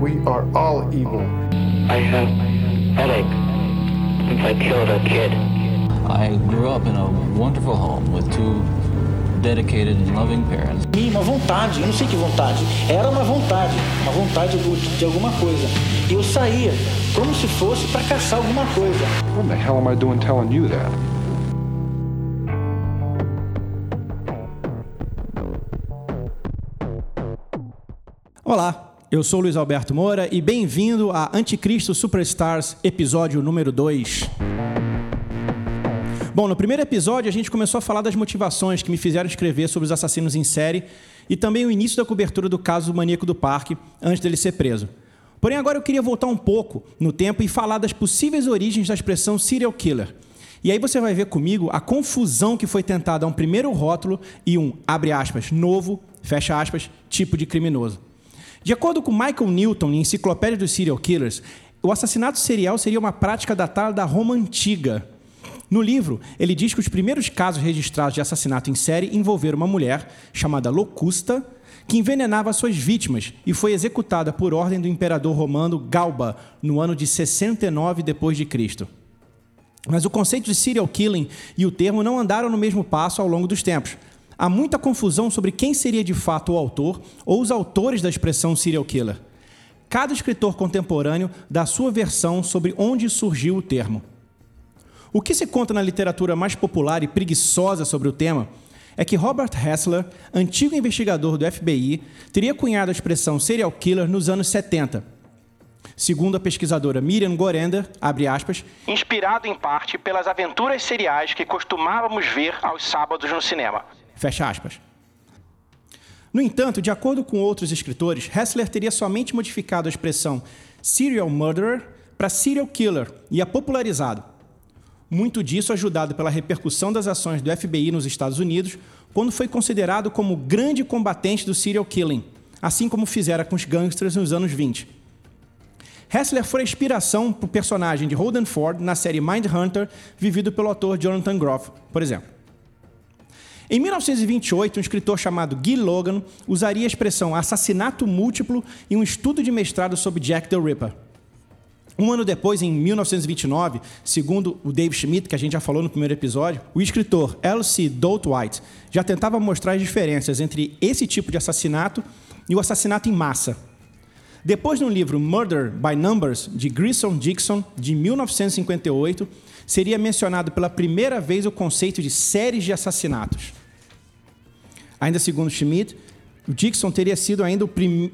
We are all evil. I have headache since I killed a kid. I grew up in a wonderful home with two dedicated and loving parents. E uma vontade, eu não sei que vontade, era uma vontade, uma vontade de, de alguma coisa. E eu saía como se fosse para caçar alguma coisa. What the hell am I doing telling you that? Olá, eu sou Luiz Alberto Moura e bem-vindo a Anticristo Superstars, episódio número 2. Bom, no primeiro episódio a gente começou a falar das motivações que me fizeram escrever sobre os assassinos em série e também o início da cobertura do caso do maníaco do parque antes dele ser preso. Porém, agora eu queria voltar um pouco no tempo e falar das possíveis origens da expressão serial killer. E aí você vai ver comigo a confusão que foi tentada a um primeiro rótulo e um, abre aspas, novo, fecha aspas, tipo de criminoso. De acordo com Michael Newton, em Enciclopédia dos Serial Killers, o assassinato serial seria uma prática datada da Roma Antiga. No livro, ele diz que os primeiros casos registrados de assassinato em série envolveram uma mulher chamada Locusta, que envenenava suas vítimas e foi executada por ordem do imperador romano Galba no ano de 69 depois de Cristo. Mas o conceito de serial killing e o termo não andaram no mesmo passo ao longo dos tempos. Há muita confusão sobre quem seria de fato o autor ou os autores da expressão serial killer. Cada escritor contemporâneo dá sua versão sobre onde surgiu o termo. O que se conta na literatura mais popular e preguiçosa sobre o tema é que Robert Hessler, antigo investigador do FBI, teria cunhado a expressão serial killer nos anos 70. Segundo a pesquisadora Miriam Gorender, aspas, inspirado em parte pelas aventuras seriais que costumávamos ver aos sábados no cinema. Fecha aspas. No entanto, de acordo com outros escritores, Hessler teria somente modificado a expressão serial murderer para serial killer e a popularizado. Muito disso ajudado pela repercussão das ações do FBI nos Estados Unidos, quando foi considerado como grande combatente do serial killing, assim como fizera com os gangsters nos anos 20. Hessler foi a inspiração para o personagem de Holden Ford na série Mindhunter, vivido pelo ator Jonathan Groff, por exemplo. Em 1928, um escritor chamado Guy Logan usaria a expressão assassinato múltiplo em um estudo de mestrado sobre Jack the Ripper. Um ano depois, em 1929, segundo o Dave Schmidt, que a gente já falou no primeiro episódio, o escritor L.C. Dolt White já tentava mostrar as diferenças entre esse tipo de assassinato e o assassinato em massa. Depois, no livro Murder by Numbers, de Grissom Dixon, de 1958, seria mencionado pela primeira vez o conceito de séries de assassinatos. Ainda segundo Schmidt, Dixon teria sido ainda o,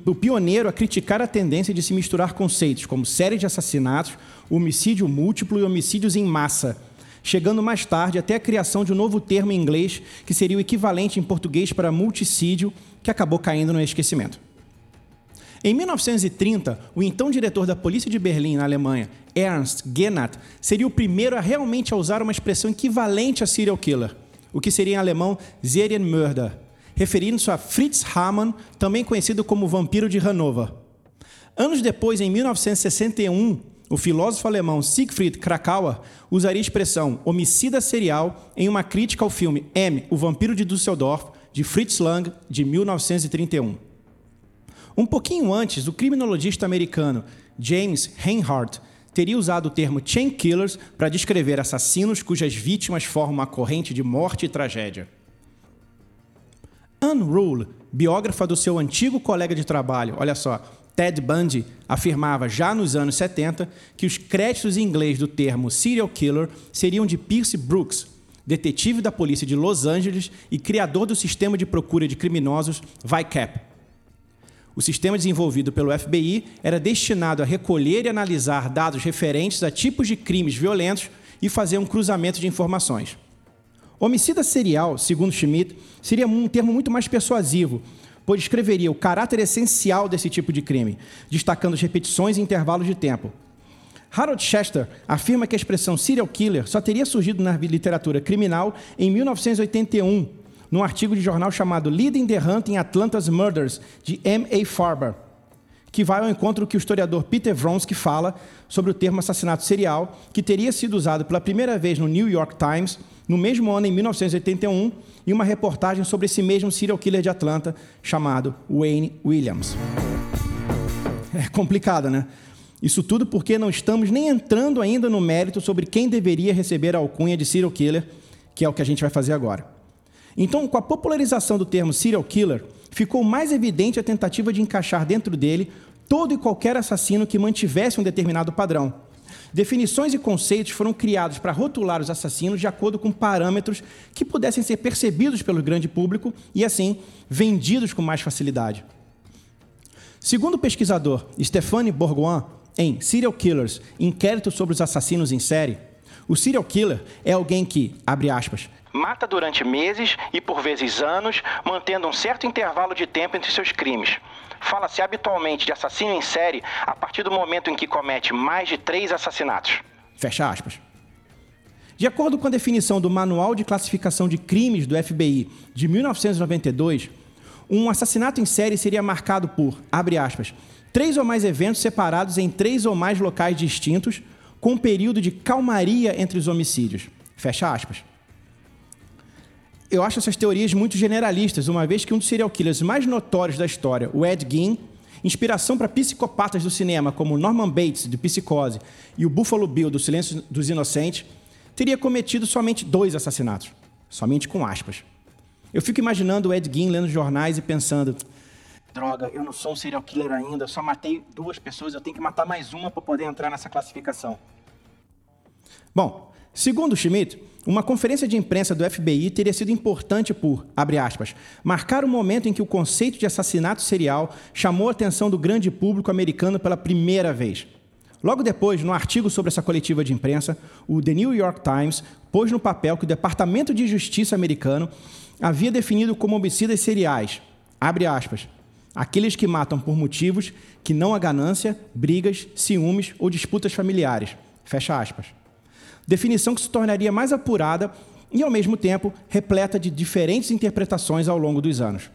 o, pioneiro a criticar a tendência de se misturar conceitos como séries de assassinatos, homicídio múltiplo e homicídios em massa, chegando mais tarde até a criação de um novo termo em inglês que seria o equivalente em português para multicídio, que acabou caindo no esquecimento. Em 1930, o então diretor da polícia de Berlim, na Alemanha, Ernst Genat, seria o primeiro a realmente usar uma expressão equivalente a serial killer, o que seria em alemão Serienmörder, referindo-se a Fritz Hamann, também conhecido como Vampiro de Hannover. Anos depois, em 1961, o filósofo alemão Siegfried Krakauer usaria a expressão homicida serial em uma crítica ao filme M, o Vampiro de Düsseldorf, de Fritz Lang, de 1931. Um pouquinho antes, o criminologista americano James Reinhardt teria usado o termo chain killers para descrever assassinos cujas vítimas formam uma corrente de morte e tragédia. Anne Rule, biógrafa do seu antigo colega de trabalho, olha só, Ted Bundy, afirmava já nos anos 70 que os créditos em inglês do termo serial killer seriam de Pierce Brooks, detetive da polícia de Los Angeles e criador do sistema de procura de criminosos VICAP. O sistema desenvolvido pelo FBI era destinado a recolher e analisar dados referentes a tipos de crimes violentos e fazer um cruzamento de informações. Homicida serial, segundo Schmidt, seria um termo muito mais persuasivo, pois descreveria o caráter essencial desse tipo de crime, destacando as repetições e intervalos de tempo. Harold Chester afirma que a expressão serial killer só teria surgido na literatura criminal em 1981, num artigo de jornal chamado Leading the Hunt in Atlanta's Murders, de M.A. Farber, que vai ao encontro do que o historiador Peter Vronsky fala sobre o termo assassinato serial, que teria sido usado pela primeira vez no New York Times no mesmo ano, em 1981, em uma reportagem sobre esse mesmo serial killer de Atlanta chamado Wayne Williams. É complicado, né? Isso tudo porque não estamos nem entrando ainda no mérito sobre quem deveria receber a alcunha de serial killer, que é o que a gente vai fazer agora. Então, com a popularização do termo serial killer, ficou mais evidente a tentativa de encaixar dentro dele todo e qualquer assassino que mantivesse um determinado padrão. Definições e conceitos foram criados para rotular os assassinos de acordo com parâmetros que pudessem ser percebidos pelo grande público e, assim, vendidos com mais facilidade. Segundo o pesquisador Stéphane Bourgoin, em Serial Killers, Inquérito sobre os Assassinos em Série, o serial killer é alguém que, abre aspas, mata durante meses e por vezes anos, mantendo um certo intervalo de tempo entre seus crimes. Fala-se habitualmente de assassino em série a partir do momento em que comete mais de três assassinatos. Fecha aspas. De acordo com a definição do Manual de Classificação de Crimes do FBI de 1992, um assassinato em série seria marcado por, abre aspas, três ou mais eventos separados em três ou mais locais distintos, com um período de calmaria entre os homicídios. Fecha aspas eu acho essas teorias muito generalistas, uma vez que um dos serial killers mais notórios da história, o Ed Gein, inspiração para psicopatas do cinema como Norman Bates, de Psicose, e o Buffalo Bill, do Silêncio dos Inocentes, teria cometido somente dois assassinatos. Somente com aspas. Eu fico imaginando o Ed Gein lendo jornais e pensando: droga, eu não sou um serial killer ainda, só matei duas pessoas, eu tenho que matar mais uma para poder entrar nessa classificação. Bom, segundo Schmidt, uma conferência de imprensa do FBI teria sido importante por, abre aspas, marcar o momento em que o conceito de assassinato serial chamou a atenção do grande público americano pela primeira vez. Logo depois, no artigo sobre essa coletiva de imprensa, o The New York Times pôs no papel que o Departamento de Justiça americano havia definido como homicidas seriais, abre aspas, aqueles que matam por motivos que não a ganância, brigas, ciúmes ou disputas familiares, fecha aspas definição que se tornaria mais apurada e, ao mesmo tempo, repleta de diferentes interpretações ao longo dos anos.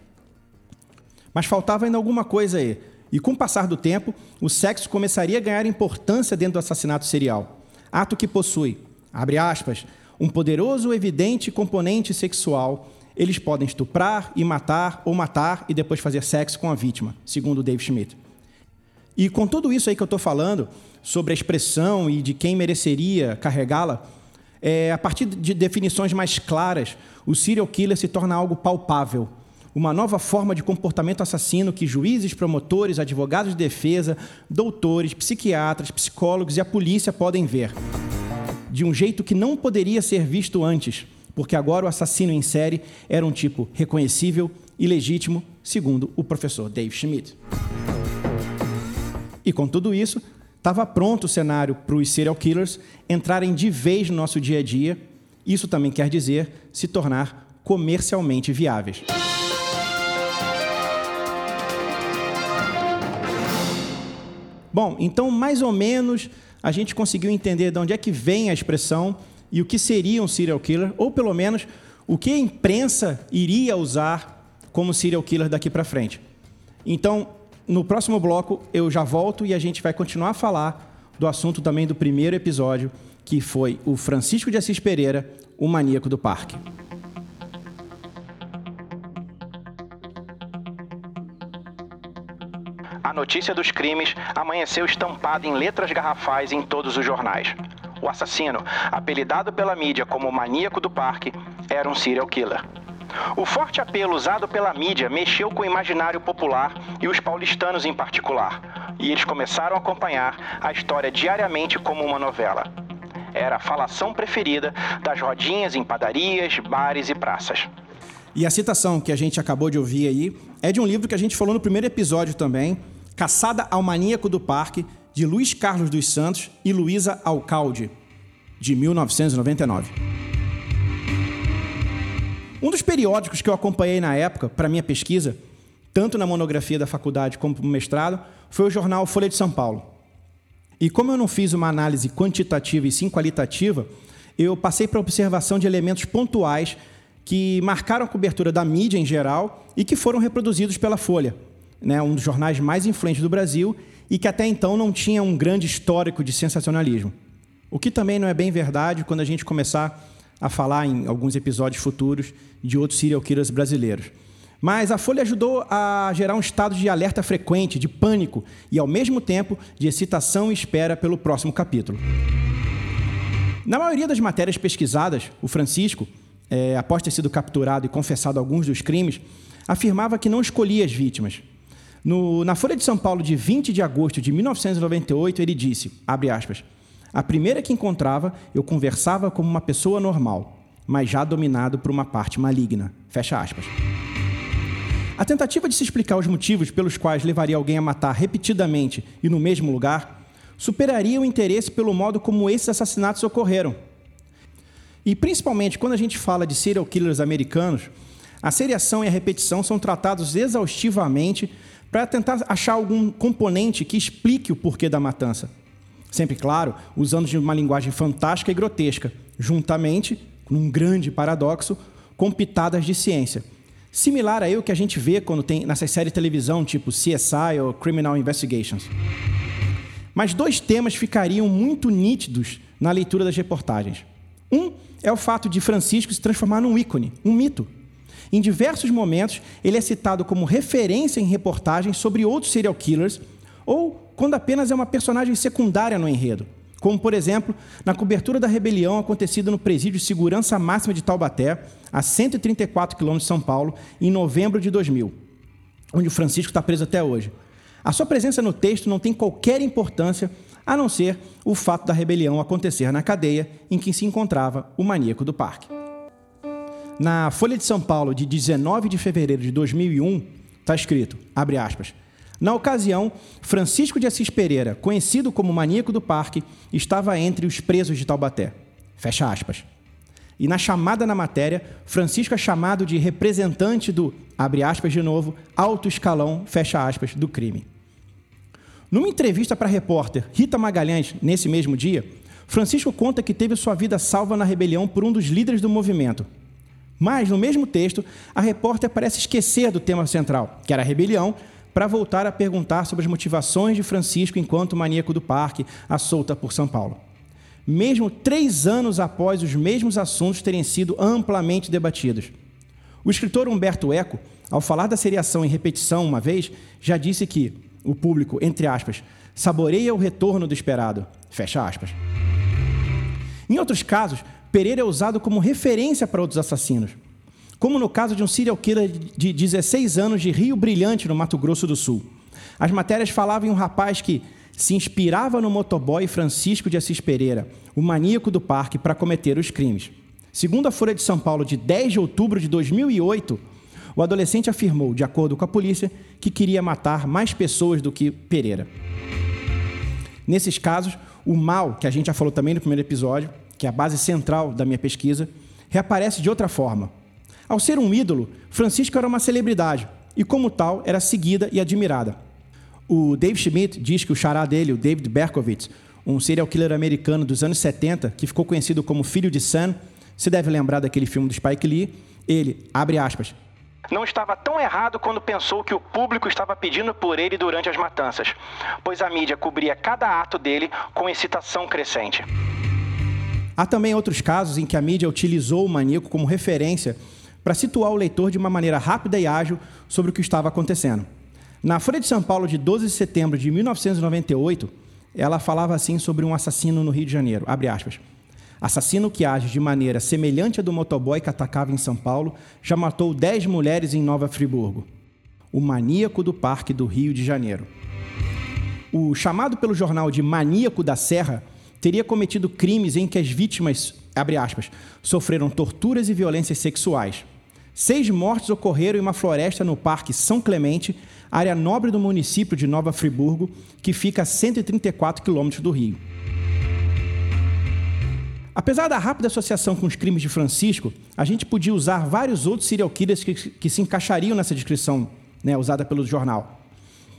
Mas faltava ainda alguma coisa aí, e com o passar do tempo, o sexo começaria a ganhar importância dentro do assassinato serial, ato que possui, abre aspas, um poderoso evidente componente sexual. Eles podem estuprar e matar, ou matar e depois fazer sexo com a vítima, segundo Dave Schmidt. E com tudo isso aí que eu estou falando, sobre a expressão e de quem mereceria carregá-la, é, a partir de definições mais claras, o serial killer se torna algo palpável, uma nova forma de comportamento assassino que juízes, promotores, advogados de defesa, doutores, psiquiatras, psicólogos e a polícia podem ver. De um jeito que não poderia ser visto antes, porque agora o assassino em série era um tipo reconhecível e legítimo, segundo o professor Dave Schmidt. E com tudo isso, Estava pronto o cenário para os serial killers entrarem de vez no nosso dia a dia. Isso também quer dizer se tornar comercialmente viáveis. Bom, então mais ou menos a gente conseguiu entender de onde é que vem a expressão e o que seria um serial killer, ou pelo menos o que a imprensa iria usar como serial killer daqui para frente. Então, no próximo bloco eu já volto e a gente vai continuar a falar do assunto também do primeiro episódio, que foi o Francisco de Assis Pereira, o maníaco do parque. A notícia dos crimes amanheceu estampada em letras garrafais em todos os jornais. O assassino, apelidado pela mídia como o maníaco do parque, era um serial killer. O forte apelo usado pela mídia mexeu com o imaginário popular e os paulistanos em particular, e eles começaram a acompanhar a história diariamente como uma novela. Era a falação preferida das rodinhas em padarias, bares e praças. E a citação que a gente acabou de ouvir aí é de um livro que a gente falou no primeiro episódio também, Caçada ao Maníaco do Parque, de Luiz Carlos dos Santos e Luísa Alcalde, de 1999. Um dos periódicos que eu acompanhei na época, para minha pesquisa, tanto na monografia da faculdade como no mestrado, foi o jornal Folha de São Paulo. E como eu não fiz uma análise quantitativa e sim qualitativa, eu passei para a observação de elementos pontuais que marcaram a cobertura da mídia em geral e que foram reproduzidos pela Folha. né, um dos jornais mais influentes do Brasil e que até então não tinha um grande histórico de sensacionalismo. O que também não é bem verdade quando a gente começar a falar em alguns episódios futuros de outros serial killers brasileiros. Mas a Folha ajudou a gerar um estado de alerta frequente, de pânico e, ao mesmo tempo, de excitação e espera pelo próximo capítulo. Na maioria das matérias pesquisadas, o Francisco, é, após ter sido capturado e confessado alguns dos crimes, afirmava que não escolhia as vítimas. No, na Folha de São Paulo, de 20 de agosto de 1998, ele disse, abre aspas, a primeira que encontrava, eu conversava como uma pessoa normal, mas já dominado por uma parte maligna. Fecha aspas. A tentativa de se explicar os motivos pelos quais levaria alguém a matar repetidamente e no mesmo lugar superaria o interesse pelo modo como esses assassinatos ocorreram. E principalmente quando a gente fala de serial killers americanos, a seriação e a repetição são tratados exaustivamente para tentar achar algum componente que explique o porquê da matança. Sempre, claro, usando de uma linguagem fantástica e grotesca, juntamente, num grande paradoxo, com pitadas de ciência. Similar a o que a gente vê quando tem nessas séries de televisão, tipo CSI ou Criminal Investigations. Mas dois temas ficariam muito nítidos na leitura das reportagens. Um é o fato de Francisco se transformar num ícone, um mito. Em diversos momentos, ele é citado como referência em reportagens sobre outros serial killers ou quando apenas é uma personagem secundária no enredo, como, por exemplo, na cobertura da rebelião acontecida no presídio de segurança máxima de Taubaté, a 134 quilômetros de São Paulo, em novembro de 2000, onde o Francisco está preso até hoje. A sua presença no texto não tem qualquer importância a não ser o fato da rebelião acontecer na cadeia em que se encontrava o maníaco do parque. Na Folha de São Paulo, de 19 de fevereiro de 2001, está escrito, abre aspas, na ocasião, Francisco de Assis Pereira, conhecido como maníaco do parque, estava entre os presos de Taubaté. Fecha aspas. E na chamada na matéria, Francisco é chamado de representante do, abre aspas de novo, alto escalão, fecha aspas, do crime. Numa entrevista para a repórter Rita Magalhães, nesse mesmo dia, Francisco conta que teve sua vida salva na rebelião por um dos líderes do movimento. Mas, no mesmo texto, a repórter parece esquecer do tema central, que era a rebelião, para voltar a perguntar sobre as motivações de Francisco enquanto maníaco do parque, à solta por São Paulo. Mesmo três anos após os mesmos assuntos terem sido amplamente debatidos. O escritor Humberto Eco, ao falar da seriação em repetição uma vez, já disse que, o público, entre aspas, saboreia o retorno do esperado. Fecha aspas. Em outros casos, Pereira é usado como referência para outros assassinos, como no caso de um serial killer de 16 anos de Rio Brilhante, no Mato Grosso do Sul. As matérias falavam em um rapaz que se inspirava no motoboy Francisco de Assis Pereira, o maníaco do parque, para cometer os crimes. Segundo a Folha de São Paulo, de 10 de outubro de 2008, o adolescente afirmou, de acordo com a polícia, que queria matar mais pessoas do que Pereira. Nesses casos, o mal, que a gente já falou também no primeiro episódio, que é a base central da minha pesquisa, reaparece de outra forma. Ao ser um ídolo, Francisco era uma celebridade e, como tal, era seguida e admirada. O Dave Schmidt diz que o xará dele, o David Berkowitz, um serial killer americano dos anos 70, que ficou conhecido como Filho de Sam, se deve lembrar daquele filme do Spike Lee, ele, abre aspas, não estava tão errado quando pensou que o público estava pedindo por ele durante as matanças, pois a mídia cobria cada ato dele com excitação crescente. Há também outros casos em que a mídia utilizou o maníaco como referência para situar o leitor de uma maneira rápida e ágil sobre o que estava acontecendo. Na Folha de São Paulo, de 12 de setembro de 1998, ela falava assim sobre um assassino no Rio de Janeiro, aspas. Assassino que age de maneira semelhante à do motoboy que atacava em São Paulo, já matou 10 mulheres em Nova Friburgo. O maníaco do Parque do Rio de Janeiro. O chamado pelo jornal de Maníaco da Serra teria cometido crimes em que as vítimas, aspas, sofreram torturas e violências sexuais. Seis mortes ocorreram em uma floresta no Parque São Clemente, área nobre do município de Nova Friburgo, que fica a 134 quilômetros do Rio. Apesar da rápida associação com os crimes de Francisco, a gente podia usar vários outros serial killers que, que se encaixariam nessa descrição né, usada pelo jornal.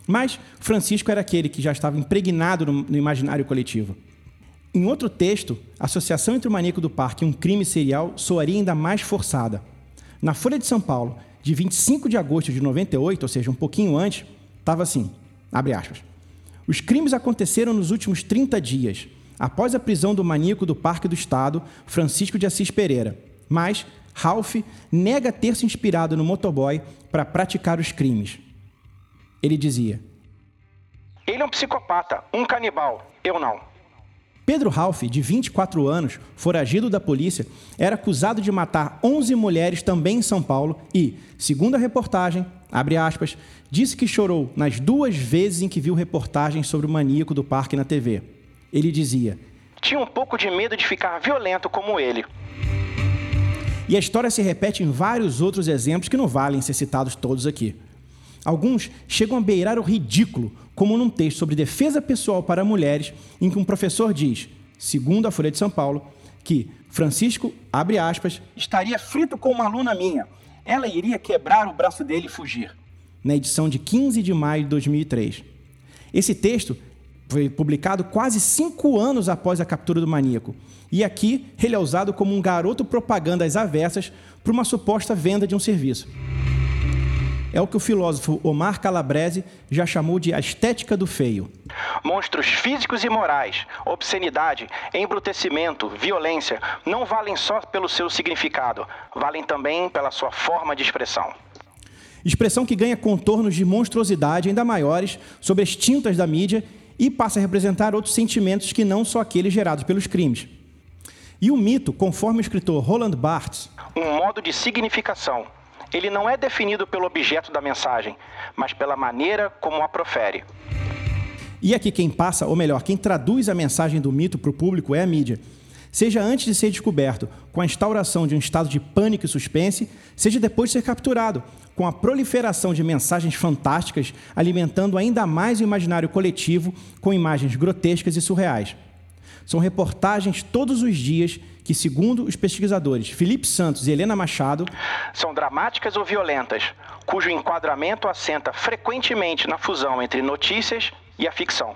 Mas Francisco era aquele que já estava impregnado no, no imaginário coletivo. Em outro texto, a associação entre o maníaco do parque e um crime serial soaria ainda mais forçada. Na Folha de São Paulo, de 25 de agosto de 98, ou seja, um pouquinho antes, estava assim, abre aspas. Os crimes aconteceram nos últimos 30 dias, após a prisão do maníaco do Parque do Estado, Francisco de Assis Pereira. Mas Ralph nega ter se inspirado no motoboy para praticar os crimes. Ele dizia: Ele é um psicopata, um canibal. Eu não. Pedro Ralph, de 24 anos, foragido da polícia, era acusado de matar 11 mulheres também em São Paulo e, segundo a reportagem, abre aspas, disse que chorou nas duas vezes em que viu reportagens sobre o maníaco do parque na TV. Ele dizia: Tinha um pouco de medo de ficar violento como ele. E a história se repete em vários outros exemplos que não valem ser citados todos aqui. Alguns chegam a beirar o ridículo, como num texto sobre defesa pessoal para mulheres, em que um professor diz, segundo a Folha de São Paulo, que Francisco, abre aspas, estaria frito com uma aluna minha. Ela iria quebrar o braço dele e fugir. Na edição de 15 de maio de 2003. Esse texto foi publicado quase cinco anos após a captura do maníaco. E aqui ele é usado como um garoto propaganda às avessas para uma suposta venda de um serviço é o que o filósofo Omar Calabrese já chamou de a estética do feio. Monstros físicos e morais, obscenidade, embrutecimento, violência não valem só pelo seu significado, valem também pela sua forma de expressão. Expressão que ganha contornos de monstruosidade ainda maiores sobre as tintas da mídia e passa a representar outros sentimentos que não só aqueles gerados pelos crimes. E o mito, conforme o escritor Roland Barthes, um modo de significação, ele não é definido pelo objeto da mensagem, mas pela maneira como a profere. E aqui quem passa, ou melhor, quem traduz a mensagem do mito para o público é a mídia. Seja antes de ser descoberto, com a instauração de um estado de pânico e suspense, seja depois de ser capturado, com a proliferação de mensagens fantásticas, alimentando ainda mais o imaginário coletivo com imagens grotescas e surreais. São reportagens todos os dias que, segundo os pesquisadores Felipe Santos e Helena Machado, são dramáticas ou violentas, cujo enquadramento assenta frequentemente na fusão entre notícias e a ficção.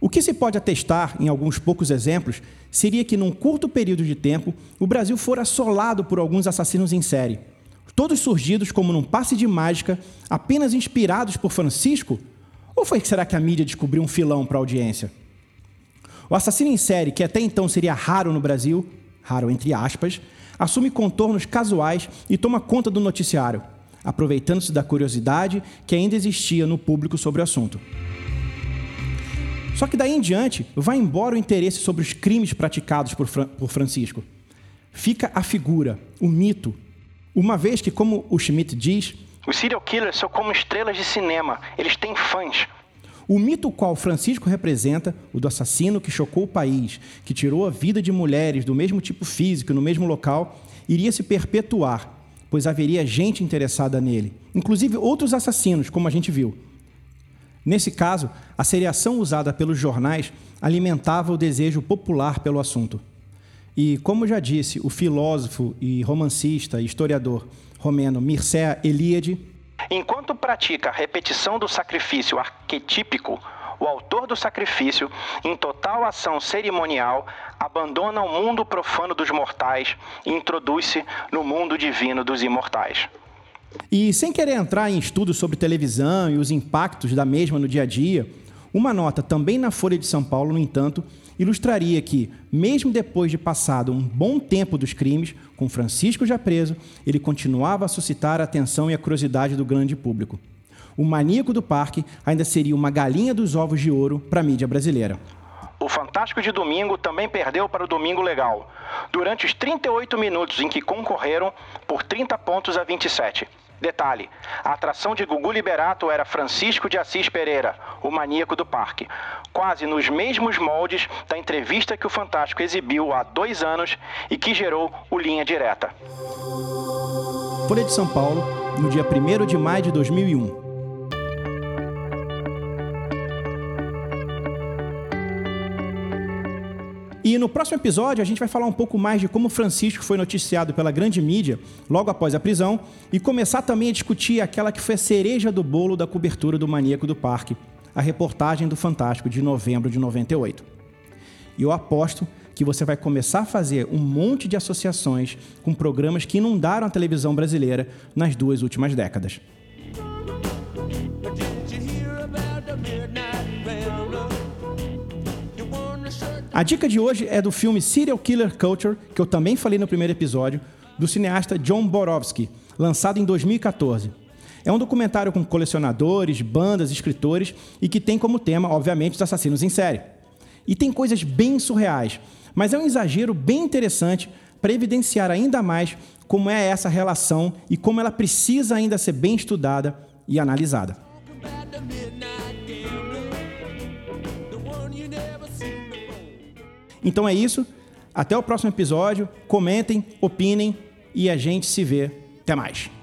O que se pode atestar, em alguns poucos exemplos, seria que, num curto período de tempo, o Brasil fora assolado por alguns assassinos em série. Todos surgidos como num passe de mágica, apenas inspirados por Francisco? Ou foi que será que a mídia descobriu um filão para a audiência? O assassino em série, que até então seria raro no Brasil, raro entre aspas, assume contornos casuais e toma conta do noticiário, aproveitando-se da curiosidade que ainda existia no público sobre o assunto. Só que daí em diante vai embora o interesse sobre os crimes praticados por, Fra por Francisco. Fica a figura, o mito, uma vez que, como o Schmidt diz, os serial killers são como estrelas de cinema, eles têm fãs. O mito qual Francisco representa, o do assassino que chocou o país, que tirou a vida de mulheres do mesmo tipo físico no mesmo local, iria se perpetuar, pois haveria gente interessada nele, inclusive outros assassinos, como a gente viu. Nesse caso, a seriação usada pelos jornais alimentava o desejo popular pelo assunto. E, como já disse o filósofo e romancista e historiador romeno Mircea Eliade, Enquanto pratica a repetição do sacrifício arquetípico, o autor do sacrifício, em total ação cerimonial, abandona o mundo profano dos mortais e introduz-se no mundo divino dos imortais. E sem querer entrar em estudos sobre televisão e os impactos da mesma no dia a dia, uma nota também na Folha de São Paulo, no entanto, ilustraria que, mesmo depois de passado um bom tempo dos crimes, com Francisco já preso, ele continuava a suscitar a atenção e a curiosidade do grande público. O maníaco do parque ainda seria uma galinha dos ovos de ouro para a mídia brasileira. O Fantástico de Domingo também perdeu para o Domingo Legal, durante os 38 minutos em que concorreram por 30 pontos a 27. Detalhe: a atração de Gugu Liberato era Francisco de Assis Pereira, o maníaco do parque, quase nos mesmos moldes da entrevista que o Fantástico exibiu há dois anos e que gerou o Linha Direta. Folha de São Paulo, no dia 1 de maio de 2001. E no próximo episódio a gente vai falar um pouco mais de como Francisco foi noticiado pela grande mídia logo após a prisão e começar também a discutir aquela que foi a cereja do bolo da cobertura do Maníaco do Parque, a reportagem do Fantástico de novembro de 98. E eu aposto que você vai começar a fazer um monte de associações com programas que inundaram a televisão brasileira nas duas últimas décadas. A dica de hoje é do filme Serial Killer Culture, que eu também falei no primeiro episódio, do cineasta John Borowski, lançado em 2014. É um documentário com colecionadores, bandas, escritores e que tem como tema, obviamente, os assassinos em série. E tem coisas bem surreais, mas é um exagero bem interessante para evidenciar ainda mais como é essa relação e como ela precisa ainda ser bem estudada e analisada. Então é isso. Até o próximo episódio. Comentem, opinem e a gente se vê. Até mais.